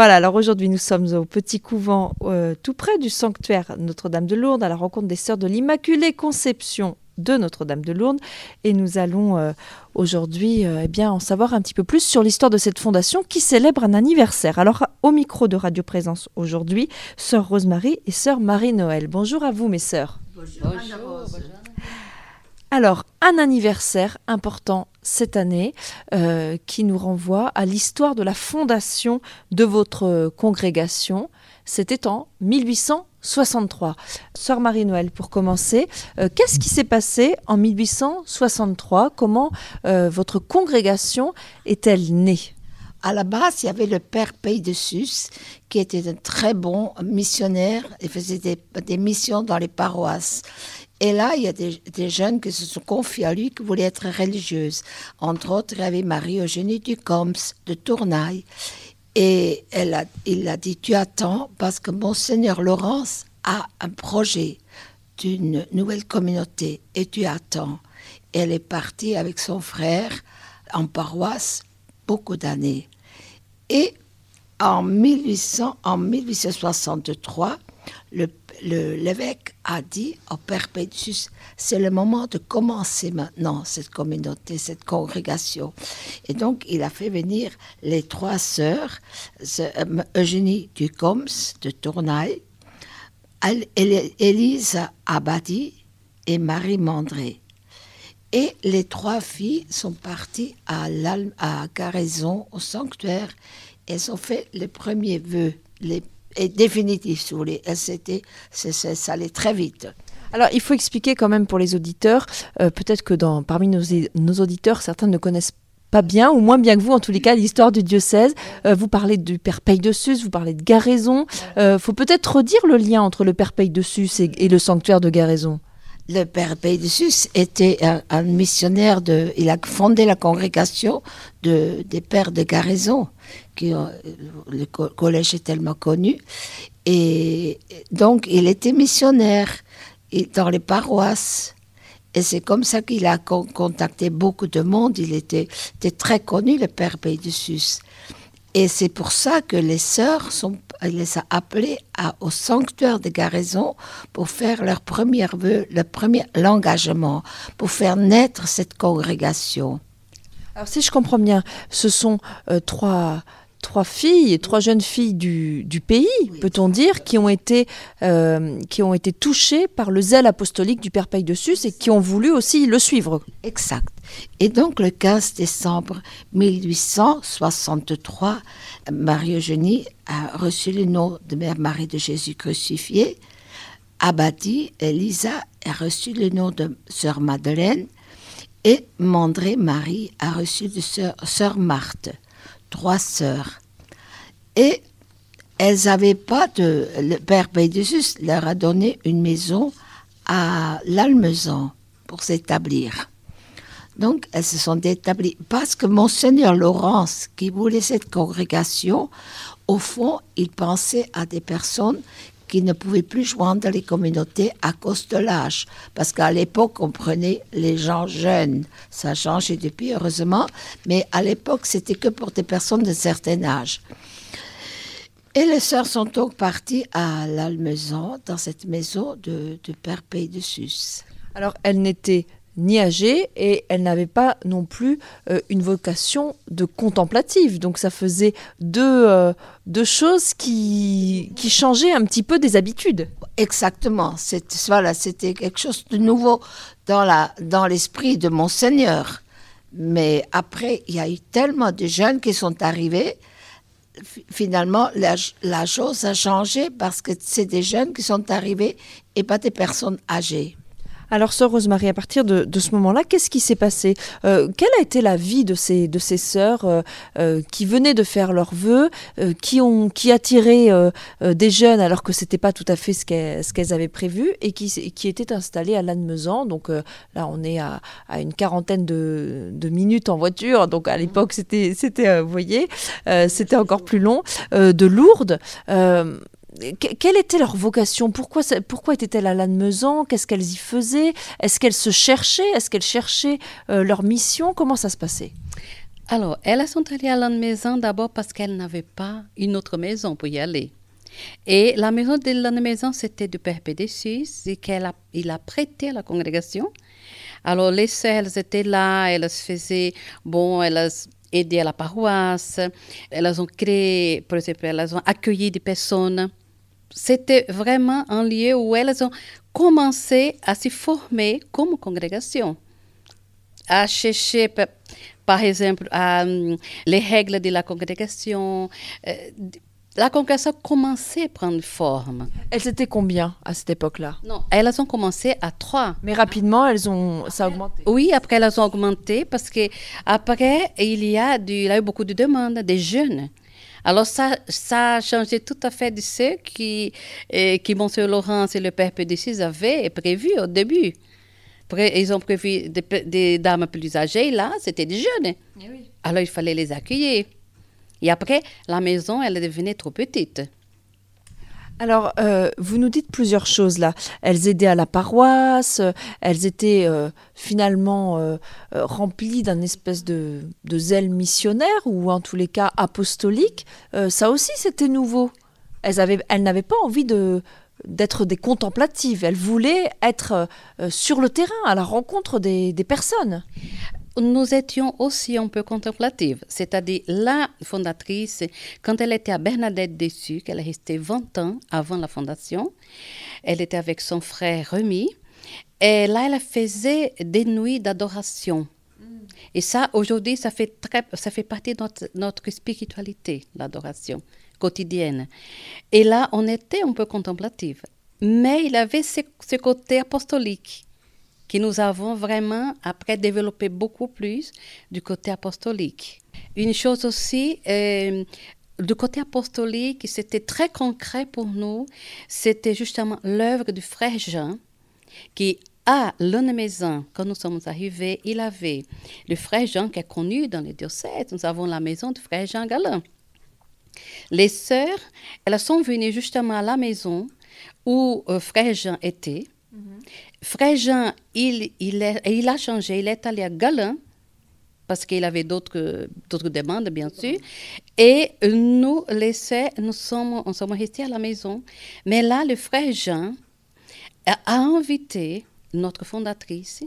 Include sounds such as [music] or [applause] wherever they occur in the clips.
Voilà, alors aujourd'hui nous sommes au petit couvent euh, tout près du sanctuaire Notre-Dame de Lourdes à la rencontre des sœurs de l'Immaculée Conception de Notre-Dame de Lourdes et nous allons euh, aujourd'hui euh, eh bien en savoir un petit peu plus sur l'histoire de cette fondation qui célèbre un anniversaire. Alors au micro de Radio Présence aujourd'hui, sœur Rosemary et sœur Marie-Noël. Bonjour à vous mes sœurs. Bonjour. Alors, un anniversaire important cette année euh, qui nous renvoie à l'histoire de la fondation de votre congrégation. C'était en 1863. Sœur Marie-Noël, pour commencer, euh, qu'est-ce qui s'est passé en 1863 Comment euh, votre congrégation est-elle née? À la base, il y avait le père Pays de Sus, qui était un très bon missionnaire et faisait des missions dans les paroisses. Et là, il y a des, jeunes qui se sont confiés à lui, qui voulaient être religieuses. Entre autres, il y avait Marie-Eugénie Ducombs de Tournaille. Et il a dit, tu attends, parce que Monseigneur Laurence a un projet d'une nouvelle communauté, et tu attends. elle est partie avec son frère en paroisse beaucoup d'années. Et en, 1800, en 1863, le l'évêque a dit au Père Pétus, c'est le moment de commencer maintenant cette communauté, cette congrégation. Et donc, il a fait venir les trois sœurs, euh, Eugénie Ducombs de Tournaille, Élise Abadi et Marie Mandré. Et les trois filles sont parties à, à Garaison, au sanctuaire. Elles ont fait les premiers vœux, les est définitif, si vous voulez. C'était, ça allait très vite. Alors, il faut expliquer quand même pour les auditeurs, euh, peut-être que dans, parmi nos, nos, auditeurs, certains ne connaissent pas bien, ou moins bien que vous, en tous les cas, l'histoire du diocèse. Euh, vous parlez du Père Paye de Sus, vous parlez de Garaison. Il euh, faut peut-être redire le lien entre le Père Paye de Sus et, le sanctuaire de Garaison. Le Père Paye de Sus était un, missionnaire, de, il a fondé la congrégation de, des Pères de Garaison le collège est tellement connu. Et donc, il était missionnaire dans les paroisses. Et c'est comme ça qu'il a contacté beaucoup de monde. Il était, très connu, le père Pays de Sus. Et c'est pour ça que les sœurs sont, les a appelées au sanctuaire de Garaison pour faire leur premier vœu, le premier l'engagement, pour faire naître cette congrégation. Alors si je comprends bien, ce sont euh, trois trois filles, trois jeunes filles du, pays, peut-on dire, qui ont, été, euh, qui ont été touchées par le zèle apostolique du Père Paye de Sus et qui ont voulu aussi le suivre. Exact. Et donc le 15 décembre 1863, Marie-Eugénie a reçu le nom de Mère Marie de Jésus crucifié. Abadi, Elisa a reçu le nom de Sœur Madeleine et Mandré Marie a reçu de Sœur, Sœur Marthe trois sœurs. Et elles n'avaient pas de... Le père Bédésus leur a donné une maison à l'Almezan pour s'établir. Donc, elles se sont établies parce que Monseigneur Laurence, qui voulait cette congrégation, au fond, il pensait à des personnes qui ne pouvaient plus joindre les communautés à cause de l'âge. Parce qu'à l'époque, on prenait les gens jeunes. Ça a changé depuis, heureusement. Mais à l'époque, c'était que pour des personnes d'un certain âge. Et les sœurs sont donc parties à l'Almezan, dans cette maison de, de Père Pays de Sus. Alors, elles n'étaient ni âgée et elle n'avait pas non plus euh, une vocation de contemplative. Donc ça faisait deux, euh, deux choses qui, qui changeaient un petit peu des habitudes. Exactement. Voilà, c'était quelque chose de nouveau dans, la, dans l'esprit de Monseigneur. Mais après, il y a eu tellement de jeunes qui sont arrivés. Finalement, la, la chose a changé parce que c'est des jeunes qui sont arrivés et pas des personnes âgées. Alors, sœur Rosemary, à partir de, ce moment-là, qu'est-ce qui s'est passé? Euh, Quelle a été la vie de ces, de ces sœurs euh, euh, qui venaient de faire leurs vœux, qui ont qui attiraient des jeunes alors que c'était pas tout à fait ce qu'elles avaient prévu et qui, qui étaient installées à Lannemezan? Donc là, on est à, une quarantaine de, minutes en voiture. Donc à l'époque, c'était, c'était, vous voyez, c'était encore plus long. de Lourdes quelle était leur vocation? Pourquoi, pourquoi étaient-elles à Lannemezan? Qu'est-ce qu'elles y faisaient? Est-ce qu'elles se cherchaient? Est-ce qu'elles cherchaient euh, leur mission? Comment ça se passait? Alors, elles sont allées à la maison d'abord parce qu'elles n'avaient pas une autre maison pour y aller. Et la maison de la maison, c'était du Père Pédécis et qu'il a, il a prêté à la congrégation. Alors, les sœurs, elles étaient là, elles faisaient, bon, elles aidaient à la paroisse, elles ont créé, par exemple, elles ont accueilli des personnes. C'était vraiment un lieu où elles ont commencé à se former comme congrégation, à chercher, par exemple, hum, les règles de la congrégation. Euh, la congrégation commençait à prendre forme. Elles étaient combien à cette époque-là? Non, elles ont commencé à trois. Mais rapidement, elles ont, ça a augmenté. Oui, après elles ont augmenté parce que après il y a, du, il y a eu beaucoup de demandes des jeunes. Alors ça, ça a changé tout à fait de ce qui, euh, qui Monsieur Laurence et le Père Pédicis avaient prévu au début. Ils ont prévu des, des dames plus âgées, là, c'était des jeunes. Eh oui. Alors il fallait les accueillir. Et après, la maison, elle devenait trop petite. Alors, euh, vous nous dites plusieurs choses là. Elles aidaient à la paroisse, elles étaient euh, finalement euh, remplies d'un espèce de, zèle missionnaire ou en tous les cas apostolique. ça aussi, c'était nouveau. Elles, n'avaient pas envie d'être des contemplatives. Elles voulaient être sur le terrain, à la rencontre des personnes nous étions aussi un peu contemplatives, c'est-à-dire la fondatrice, quand elle était à Bernadette Dessus, qu'elle est restée 20 ans avant la fondation, elle était avec son frère Rémi, et là, elle faisait des nuits d'adoration. Mm. Et ça, aujourd'hui, ça fait, très, ça fait partie de notre, notre spiritualité, l'adoration quotidienne. Et là, on était un peu contemplative. Mais il avait ce, ce côté apostolique que nous avons vraiment après développé beaucoup plus du côté apostolique. Une chose aussi, euh, du côté apostolique, c'était très concret pour nous, c'était justement l'œuvre du frère Jean, qui à maison, quand nous sommes arrivés, il avait le frère Jean qui est connu dans les diocèses. Nous avons la maison du frère Jean Galin. Les sœurs, elles sont venues justement à la maison où euh, frère Jean était. Mhm. Frère Jean, il, il, a changé, il est allé à Galin, parce qu'il avait d'autres demandes, bien sûr. Et nous, les nous sommes, sommes restés à la maison. Mais là, le frère Jean a invité notre fondatrice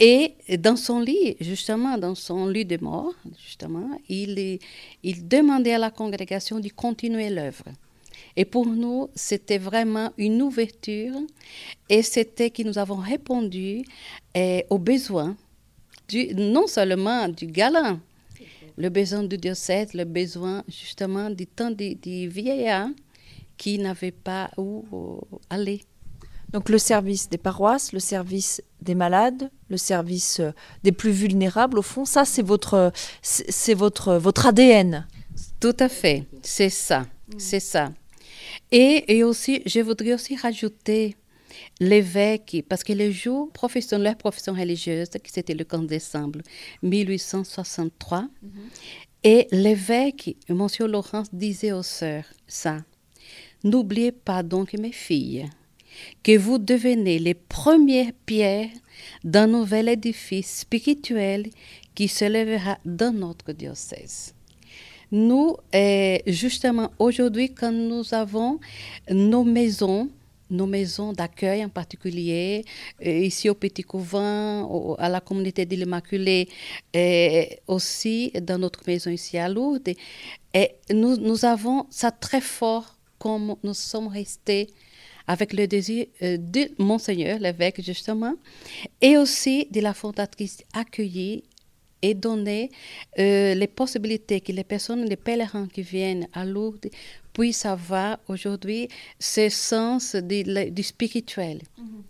et dans son lit, justement, dans son lit de mort, justement, il, il demandait à la congrégation de continuer l'œuvre. Et pour nous, c'était vraiment une ouverture et c'était que nous avons répondu eh, aux besoins, du, non seulement du galant, le besoin du diocèse, le besoin justement du temps des, vieillards qui n'avaient pas où aller. Donc le service des paroisses, le service des malades, le service euh, des plus vulnérables, au fond, ça c'est votre, c'est votre, votre ADN. Tout à fait, c'est ça, c'est ça. Et, aussi, je voudrais aussi rajouter l'évêque, parce que le jour profession, leur profession religieuse, qui c'était le 15 décembre 1863, mhm. et l'évêque, Monsieur Laurence, disait aux sœurs ça. N'oubliez pas donc, mes filles, que vous devenez les premières pierres d'un nouvel édifice spirituel qui se lèvera dans notre diocèse. Nous, eh, justement, aujourd'hui, quand nous avons nos maisons, nos maisons d'accueil en particulier, eh, ici au Petit Couvent, à la communauté de l'Immaculée, eh, aussi dans notre maison ici à Lourdes. Et nous, nous avons ça très fort comme nous sommes restés avec le désir de Monseigneur, l'évêque justement, et aussi de la fondatrice accueillie et donner euh, les possibilités que les personnes, les pèlerins qui viennent à Lourdes puissent avoir aujourd'hui ce sens du, spirituel. Mm-hmm.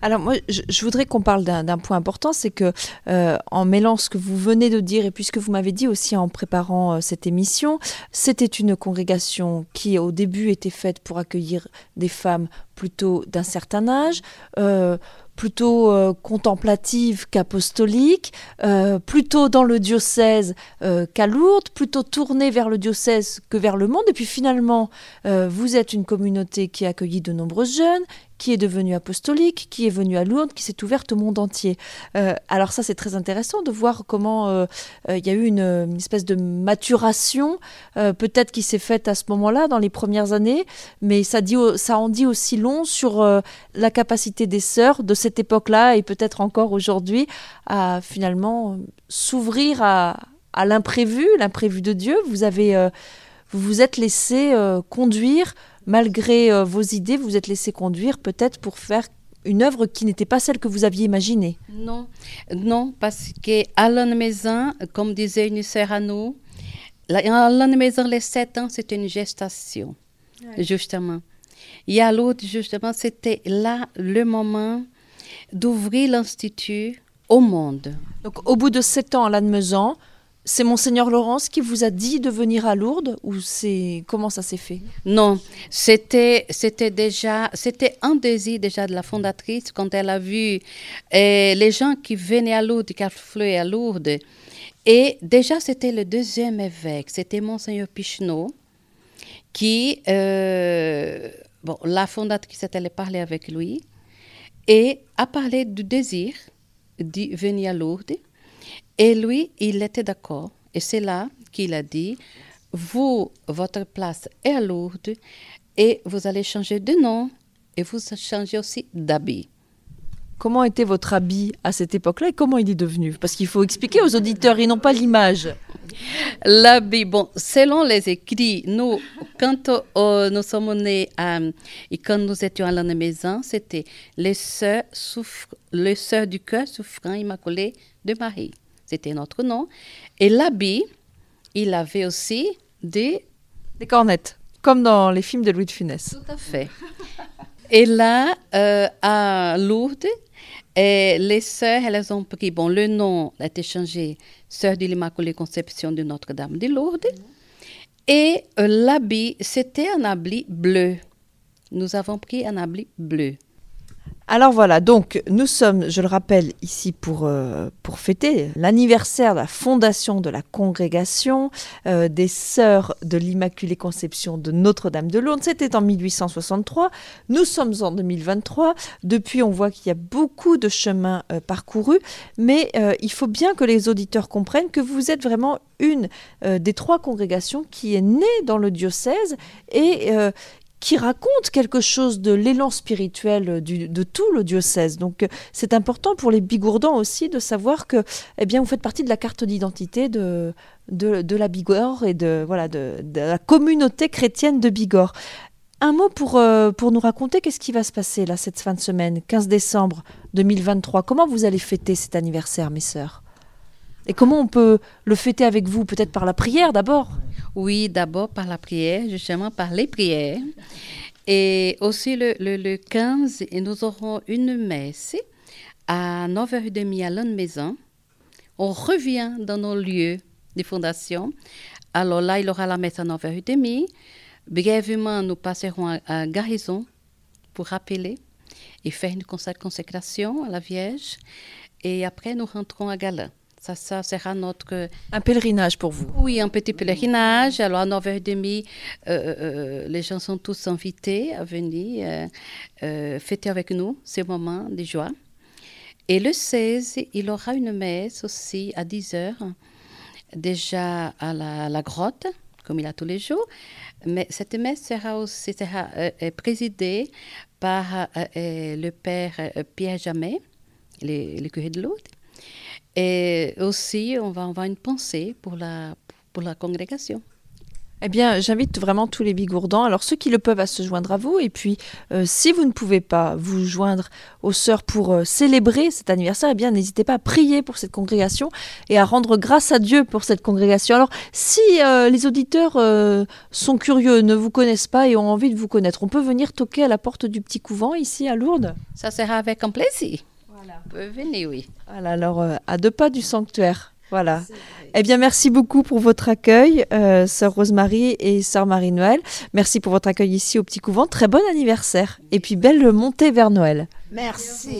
Alors moi, je, voudrais qu'on parle d'un point important, c'est que euh, en mêlant ce que vous venez de dire et puis ce que vous m'avez dit aussi en préparant euh, cette émission, c'était une congrégation qui au début était faite pour accueillir des femmes plutôt d'un certain âge plutôt euh, contemplative qu'apostolique, euh, plutôt dans le diocèse euh, qu'à Lourdes, plutôt tournée vers le diocèse que vers le monde. Et puis finalement, vous êtes une communauté qui a accueilli de nombreux jeunes, qui est devenue apostolique, qui est venue à Lourdes, qui s'est ouverte au monde entier. Euh, alors ça, c'est très intéressant de voir comment euh, euh, il y a eu une, espèce de maturation, peut-être qui s'est faite à ce moment-là, dans les premières années, mais ça, dit, ça en dit aussi long sur la capacité des sœurs de cette époque-là et peut-être encore aujourd'hui à finalement s'ouvrir à, à l'imprévu, l'imprévu de Dieu. Vous avez, vous vous êtes laissé conduire malgré euh, vos idées, vous vous êtes laissé conduire peut-être pour faire une œuvre qui n'était pas celle que vous aviez imaginée. Non, non, parce que à la maison, comme disait une sœur à nous, la maison, les sept ans, c'était une gestation, justement. Et à l'autre, justement, c'était là le moment d'ouvrir l'Institut au monde. Donc, au bout de sept ans à Lannemezan, c'est Monseigneur Laurence qui vous a dit de venir à Lourdes ou c'est comment ça s'est fait? Non, c'était c'était déjà c'était un désir déjà de la fondatrice quand elle a vu euh, les gens qui venaient à Lourdes, qui affluaient à Lourdes. Et déjà c'était le deuxième évêque, c'était monseigneur Picheneau qui euh, bon la fondatrice est allée parler avec lui et a parlé du désir de venir à Lourdes. Et lui, il était d'accord. Et c'est là qu'il a dit, vous, votre place est à Lourdes et vous allez changer de nom et vous changez aussi d'habit. Comment était votre habit à cette époque-là et comment il est devenu? Parce qu'il faut expliquer aux auditeurs, ils n'ont pas l'image. L'habit, bon, selon les écrits, nous, quand euh, nous sommes nés et quand nous étions à la maison, c'était les sœurs, souffre- les sœurs du cœur souffrant immaculé de Marie. C'était notre nom. Et l'habit, il avait aussi des Des cornettes, comme dans les films de Louis de Funès. Tout à fait. [laughs] Et là, euh, à Lourdes, et les sœurs, elles ont pris, bon, le nom a été changé, Sœurs de l'Immaculée Conception de Notre-Dame de Lourdes. Et euh, l'habit, c'était un habit bleu. Nous avons pris un habit bleu. Alors voilà, donc nous sommes, je le rappelle, ici pour, euh, fêter l'anniversaire de la fondation de la congrégation euh, des Sœurs de l'Immaculée Conception de Notre-Dame de Lourdes. C'était en 1863. Nous sommes en 2023. Depuis, on voit qu'il y a beaucoup de chemins euh, parcourus, mais il faut bien que les auditeurs comprennent que vous êtes vraiment une des trois congrégations qui est née dans le diocèse et qui raconte quelque chose de l'élan spirituel de tout le diocèse. Donc euh, c'est important pour les bigourdans aussi de savoir que eh bien, vous faites partie de la carte d'identité de, de, la Bigorre et de, voilà, de, de la communauté chrétienne de Bigorre. Un mot pour, euh, pour nous raconter qu'est-ce qui va se passer là cette fin de semaine, 15 décembre 2023. Comment vous allez fêter cet anniversaire, mes sœurs? Et comment on peut le fêter avec vous? Peut-être par la prière d'abord? Oui, d'abord par la prière, justement par les prières. Et aussi le, le, le 15, et nous aurons une messe à 9h30 à l'une maison. On revient dans nos lieux de fondation. Alors là, il y aura la messe à 9h30. Brièvement, nous passerons à, à Garrison pour rappeler et faire une consé- consécration à la Vierge. Et après, nous rentrons à Gala. Ça, ça sera notre Un pèlerinage pour vous. oui, un petit pèlerinage. Alors, à 9h30, euh, euh, les gens sont tous invités à venir euh, euh, fêter avec nous ce moment de joie. Et le 16, il aura une messe aussi à 10h, déjà à la, la grotte, comme il a tous les jours. Mais cette messe sera aussi sera, euh, euh, présidée par euh, euh, le père euh, Pierre Jamet, le, le curé de Lourdes. Et aussi, on va avoir une pensée pour la, pour la congrégation. Eh bien, j'invite vraiment tous les bigourdans, alors ceux qui le peuvent, à se joindre à vous. Et puis, euh, si vous ne pouvez pas vous joindre aux sœurs pour euh, célébrer cet anniversaire, eh bien, n'hésitez pas à prier pour cette congrégation et à rendre grâce à Dieu pour cette congrégation. Alors, si euh, les auditeurs sont curieux, ne vous connaissent pas et ont envie de vous connaître, on peut venir toquer à la porte du petit couvent ici à Lourdes Ça sera avec un plaisir. Voilà. Venez, oui. Voilà, alors euh, à deux pas du sanctuaire. Voilà. Eh bien, merci beaucoup pour votre accueil, euh, sœur Rosemary et sœur Marie-Noël. Merci pour votre accueil ici au Petit Couvent. Très bon anniversaire. Et puis, belle montée vers Noël. Merci.